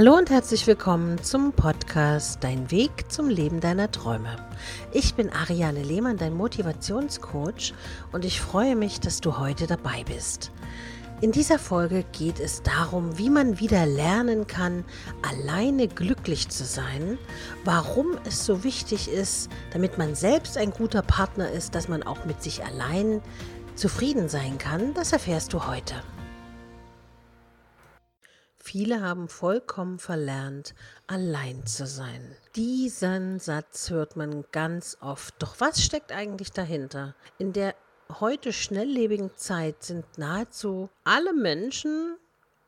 Hallo und herzlich willkommen zum Podcast Dein Weg zum Leben deiner Träume. Ich bin Ariane Lehmann, dein Motivationscoach und ich freue mich, dass du heute dabei bist. In dieser Folge geht es darum, wie man wieder lernen kann, alleine glücklich zu sein, warum es so wichtig ist, damit man selbst ein guter Partner ist, dass man auch mit sich allein zufrieden sein kann, das erfährst du heute. Viele haben vollkommen verlernt, allein zu sein. Diesen Satz hört man ganz oft. Doch was steckt eigentlich dahinter? In der heute schnelllebigen Zeit sind nahezu alle Menschen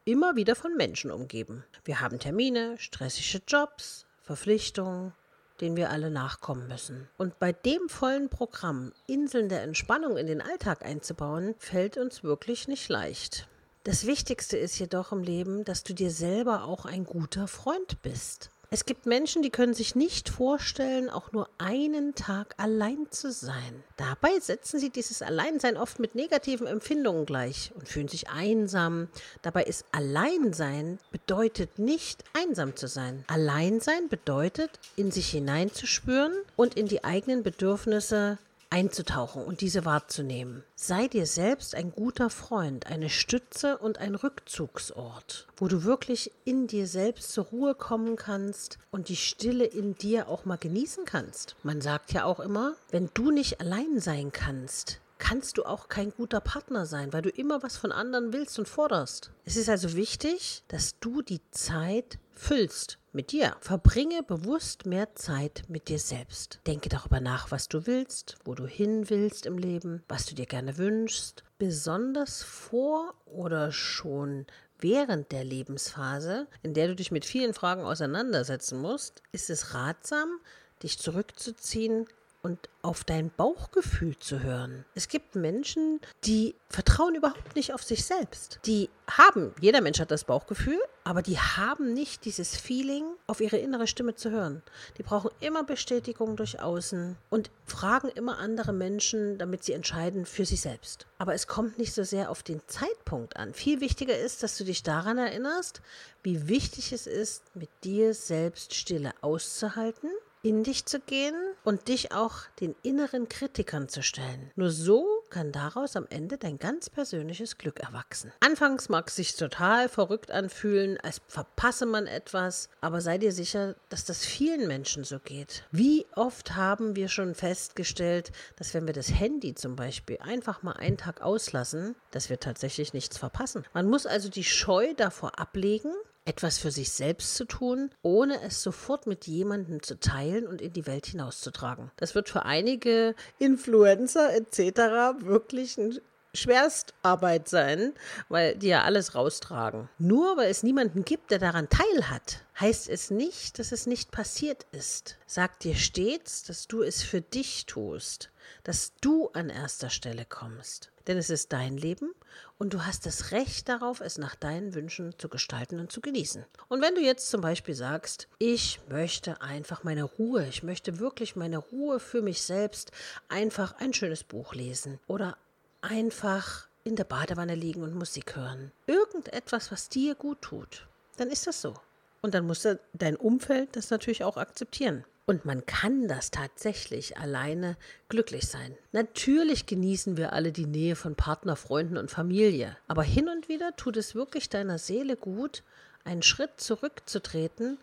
immer wieder von Menschen umgeben. Wir haben Termine, stressige Jobs, Verpflichtungen, denen wir alle nachkommen müssen. Und bei dem vollen Programm Inseln der Entspannung in den Alltag einzubauen, fällt uns wirklich nicht leicht. Das Wichtigste ist jedoch im Leben, dass du dir selber auch ein guter Freund bist. Es gibt Menschen, die können sich nicht vorstellen, auch nur einen Tag allein zu sein. Dabei setzen sie dieses Alleinsein oft mit negativen Empfindungen gleich und fühlen sich einsam. Dabei ist Alleinsein bedeutet nicht einsam zu sein. Alleinsein bedeutet, in sich hineinzuspüren und in die eigenen Bedürfnisse einzutauchen und diese wahrzunehmen. Sei dir selbst ein guter Freund, eine Stütze und ein Rückzugsort, wo du wirklich in dir selbst zur Ruhe kommen kannst und die Stille in dir auch mal genießen kannst. Man sagt ja auch immer, wenn du nicht allein sein kannst, kannst du auch kein guter Partner sein, weil du immer was von anderen willst und forderst. Es ist also wichtig, dass du die Zeit füllst mit dir. Verbringe bewusst mehr Zeit mit dir selbst. Denke darüber nach, was du willst, wo du hin willst im Leben, was du dir gerne wünschst. Besonders vor oder schon während der Lebensphase, in der du dich mit vielen Fragen auseinandersetzen musst, ist es ratsam, dich zurückzuziehen, und auf dein Bauchgefühl zu hören. Es gibt Menschen, die vertrauen überhaupt nicht auf sich selbst. Die haben, jeder Mensch hat das Bauchgefühl, aber die haben nicht dieses Feeling, auf ihre innere Stimme zu hören. Die brauchen immer Bestätigung durch Außen und fragen immer andere Menschen, damit sie entscheiden für sich selbst. Aber es kommt nicht so sehr auf den Zeitpunkt an. Viel wichtiger ist, dass du dich daran erinnerst, wie wichtig es ist, mit dir selbst Stille auszuhalten in dich zu gehen und dich auch den inneren Kritikern zu stellen. Nur so kann daraus am Ende dein ganz persönliches Glück erwachsen. Anfangs mag es sich total verrückt anfühlen, als verpasse man etwas, aber sei dir sicher, dass das vielen Menschen so geht. Wie oft haben wir schon festgestellt, dass wenn wir das Handy zum Beispiel einfach mal einen Tag auslassen, dass wir tatsächlich nichts verpassen. Man muss also die Scheu davor ablegen, etwas für sich selbst zu tun, ohne es sofort mit jemandem zu teilen und in die Welt hinauszutragen. Das wird für einige Influencer etc. wirklich ein Schwerstarbeit sein, weil die ja alles raustragen. Nur weil es niemanden gibt, der daran teilhat, heißt es nicht, dass es nicht passiert ist. Sag dir stets, dass du es für dich tust, dass du an erster Stelle kommst. Denn es ist dein Leben und du hast das Recht darauf, es nach deinen Wünschen zu gestalten und zu genießen. Und wenn du jetzt zum Beispiel sagst, ich möchte einfach meine Ruhe, ich möchte wirklich meine Ruhe für mich selbst, einfach ein schönes Buch lesen oder einfach in der Badewanne liegen und Musik hören. Irgendetwas, was dir gut tut, dann ist das so. Und dann muss dein Umfeld das natürlich auch akzeptieren. Und man kann das tatsächlich alleine glücklich sein. Natürlich genießen wir alle die Nähe von Partner, Freunden und Familie. Aber hin und wieder tut es wirklich deiner Seele gut, einen Schritt zurückzutreten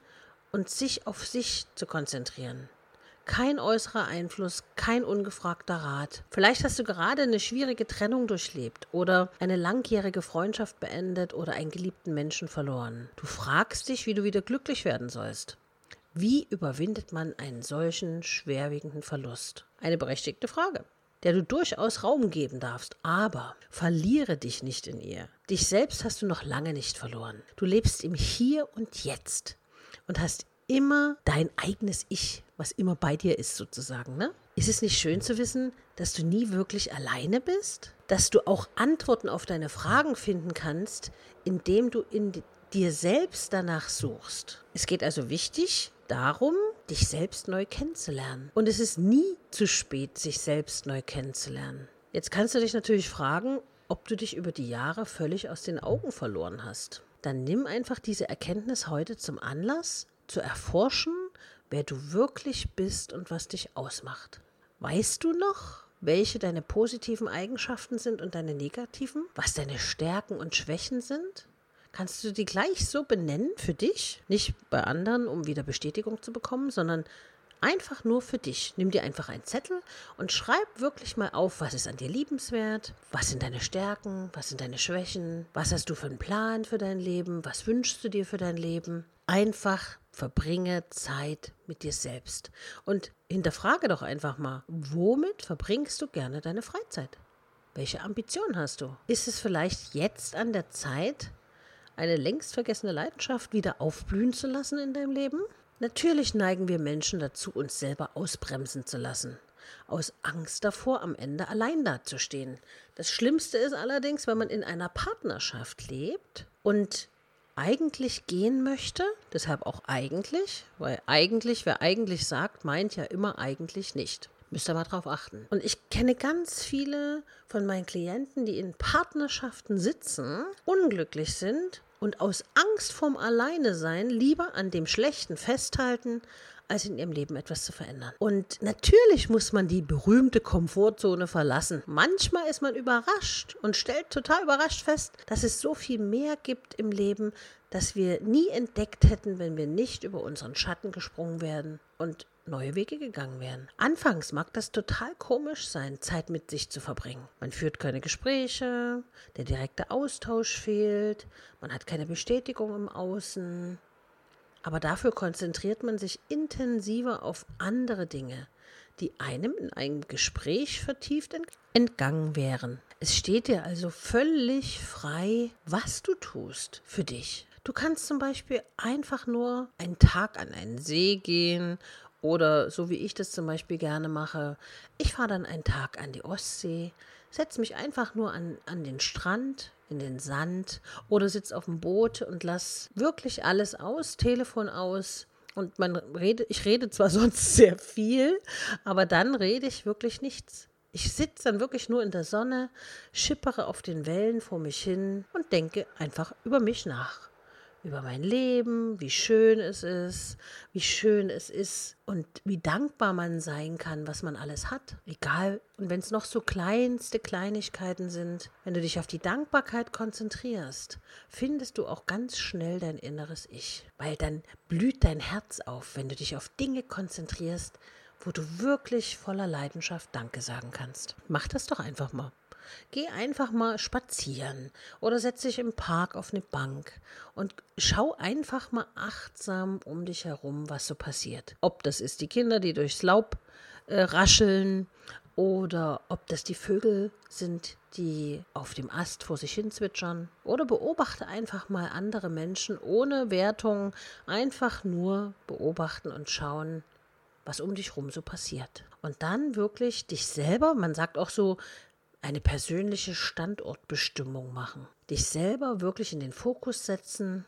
und sich auf sich zu konzentrieren. Kein äußerer Einfluss, kein ungefragter Rat. Vielleicht hast du gerade eine schwierige Trennung durchlebt oder eine langjährige Freundschaft beendet oder einen geliebten Menschen verloren. Du fragst dich, wie du wieder glücklich werden sollst. Wie überwindet man einen solchen schwerwiegenden Verlust? Eine berechtigte Frage, der du durchaus Raum geben darfst, aber verliere dich nicht in ihr. Dich selbst hast du noch lange nicht verloren. Du lebst im Hier und Jetzt und hast immer dein eigenes Ich, was immer bei dir ist sozusagen. Ne? Ist es nicht schön zu wissen, dass du nie wirklich alleine bist? Dass du auch Antworten auf deine Fragen finden kannst, indem du in dir selbst danach suchst. Es geht also wichtig darum, dich selbst neu kennenzulernen. Und es ist nie zu spät, sich selbst neu kennenzulernen. Jetzt kannst du dich natürlich fragen, ob du dich über die Jahre völlig aus den Augen verloren hast. dann nimm einfach diese Erkenntnis heute zum Anlass, zu erforschen, wer du wirklich bist und was dich ausmacht. Weißt du noch, welche deine positiven Eigenschaften sind und deine negativen? Was deine Stärken und Schwächen sind? Kannst du die gleich so benennen für dich? Nicht bei anderen, um wieder Bestätigung zu bekommen, sondern Einfach nur für dich. Nimm dir einfach einen Zettel und schreib wirklich mal auf, was ist an dir liebenswert, was sind deine Stärken, was sind deine Schwächen, was hast du für einen Plan für dein Leben, was wünschst du dir für dein Leben. Einfach verbringe Zeit mit dir selbst und hinterfrage doch einfach mal, womit verbringst du gerne deine Freizeit? Welche Ambition hast du? Ist es vielleicht jetzt an der Zeit, eine längst vergessene Leidenschaft wieder aufblühen zu lassen in deinem Leben? Natürlich neigen wir Menschen dazu, uns selber ausbremsen zu lassen. Aus Angst davor, am Ende allein dazustehen. Das Schlimmste ist allerdings, wenn man in einer Partnerschaft lebt und eigentlich gehen möchte, deshalb auch eigentlich, weil eigentlich, wer eigentlich sagt, meint ja immer eigentlich nicht. Müsst ihr mal drauf achten. Und ich kenne ganz viele von meinen Klienten, die in Partnerschaften sitzen, unglücklich sind und aus Angst vorm Alleinesein lieber an dem Schlechten festhalten, als in ihrem Leben etwas zu verändern. Und natürlich muss man die berühmte Komfortzone verlassen. Manchmal ist man überrascht und stellt total überrascht fest, dass es so viel mehr gibt im Leben, das wir nie entdeckt hätten, wenn wir nicht über unseren Schatten gesprungen wären und neue Wege gegangen wären. Anfangs mag das total komisch sein, Zeit mit sich zu verbringen. Man führt keine Gespräche, der direkte Austausch fehlt, man hat keine Bestätigung im Außen. Aber dafür konzentriert man sich intensiver auf andere Dinge, die einem in einem Gespräch vertieft entgangen wären. Es steht dir also völlig frei, was du tust für dich. Du kannst zum Beispiel einfach nur einen Tag an einen See gehen oder so wie ich das zum Beispiel gerne mache, ich fahre dann einen Tag an die Ostsee, setze mich einfach nur an, an den Strand, in den Sand oder sitze auf dem Boot und lass wirklich alles aus, Telefon aus. Und man rede, ich rede zwar sonst sehr viel, aber dann rede ich wirklich nichts. Ich sitze dann wirklich nur in der Sonne, schippere auf den Wellen vor mich hin und denke einfach über mich nach über mein Leben, wie schön es ist, wie schön es ist und wie dankbar man sein kann, was man alles hat. Egal, und wenn es noch so kleinste Kleinigkeiten sind, wenn du dich auf die Dankbarkeit konzentrierst, findest du auch ganz schnell dein inneres Ich, weil dann blüht dein Herz auf, wenn du dich auf Dinge konzentrierst, wo du wirklich voller Leidenschaft Danke sagen kannst. Mach das doch einfach mal. Geh einfach mal spazieren oder setz dich im Park auf eine Bank und schau einfach mal achtsam um dich herum, was so passiert. Ob das ist die Kinder, die durchs Laub äh, rascheln oder ob das die Vögel sind, die auf dem Ast vor sich hin zwitschern. Oder beobachte einfach mal andere Menschen ohne Wertung, einfach nur beobachten und schauen, was um dich rum so passiert. Und dann wirklich dich selber, man sagt auch so, eine persönliche Standortbestimmung machen. Dich selber wirklich in den Fokus setzen,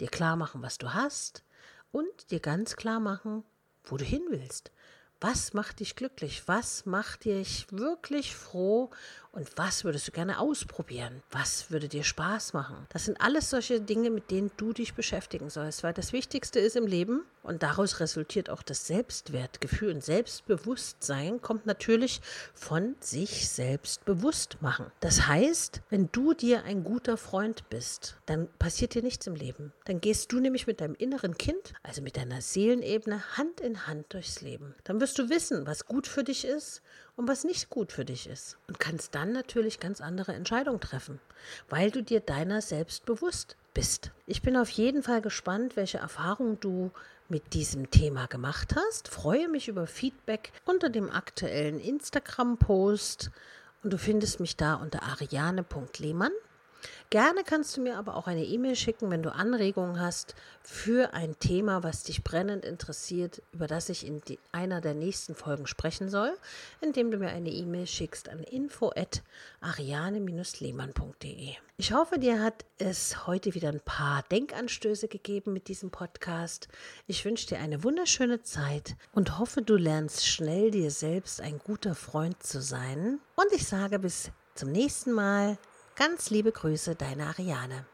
dir klar machen, was du hast und dir ganz klar machen, wo du hin willst. Was macht dich glücklich? Was macht dich wirklich froh? Und was würdest du gerne ausprobieren? Was würde dir Spaß machen? Das sind alles solche Dinge, mit denen du dich beschäftigen sollst, weil das Wichtigste ist im Leben und daraus resultiert auch das Selbstwertgefühl und Selbstbewusstsein kommt natürlich von sich selbst bewusst machen. Das heißt, wenn du dir ein guter Freund bist, dann passiert dir nichts im Leben. Dann gehst du nämlich mit deinem inneren Kind, also mit deiner Seelenebene, Hand in Hand durchs Leben. Dann wirst du wissen, was gut für dich ist und was nicht gut für dich ist. Und kannst dann natürlich ganz andere Entscheidungen treffen, weil du dir deiner selbst bewusst bist. Ich bin auf jeden Fall gespannt, welche Erfahrungen du mit diesem Thema gemacht hast. Freue mich über Feedback unter dem aktuellen Instagram-Post und du findest mich da unter ariane.lehmann. Gerne kannst du mir aber auch eine E-Mail schicken, wenn du Anregungen hast für ein Thema, was dich brennend interessiert, über das ich in die, einer der nächsten Folgen sprechen soll, indem du mir eine E-Mail schickst an info@ariane-lehmann.de. Ich hoffe, dir hat es heute wieder ein paar Denkanstöße gegeben mit diesem Podcast. Ich wünsche dir eine wunderschöne Zeit und hoffe, du lernst schnell dir selbst ein guter Freund zu sein. Und ich sage bis zum nächsten Mal. Ganz liebe Grüße, deine Ariane.